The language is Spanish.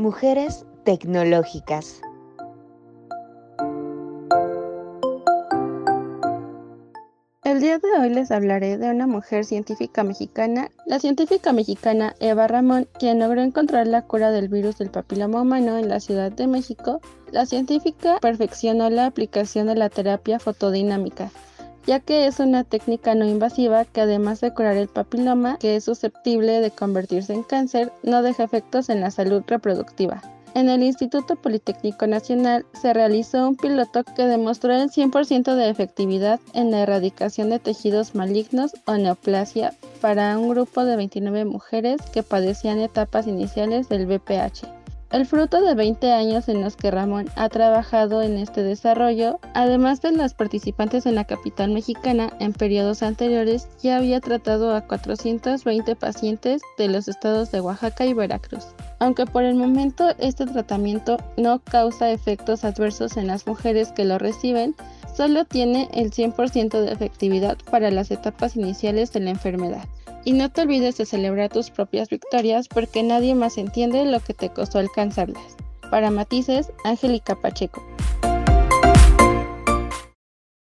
Mujeres Tecnológicas. El día de hoy les hablaré de una mujer científica mexicana, la científica mexicana Eva Ramón, quien logró encontrar la cura del virus del papiloma humano en la Ciudad de México. La científica perfeccionó la aplicación de la terapia fotodinámica, ya que es una técnica no invasiva que además de curar el papiloma, que es susceptible de convertirse en cáncer, no deja efectos en la salud reproductiva. En el Instituto Politécnico Nacional se realizó un piloto que demostró el 100% de efectividad en la erradicación de tejidos malignos o neoplasia para un grupo de 29 mujeres que padecían etapas iniciales del BPH. El fruto de 20 años en los que Ramón ha trabajado en este desarrollo, además de las participantes en la capital mexicana en periodos anteriores, ya había tratado a 420 pacientes de los estados de Oaxaca y Veracruz. Aunque por el momento este tratamiento no causa efectos adversos en las mujeres que lo reciben, solo tiene el 100% de efectividad para las etapas iniciales de la enfermedad. Y no te olvides de celebrar tus propias victorias porque nadie más entiende lo que te costó alcanzarlas. Para Matices, Angélica Pacheco.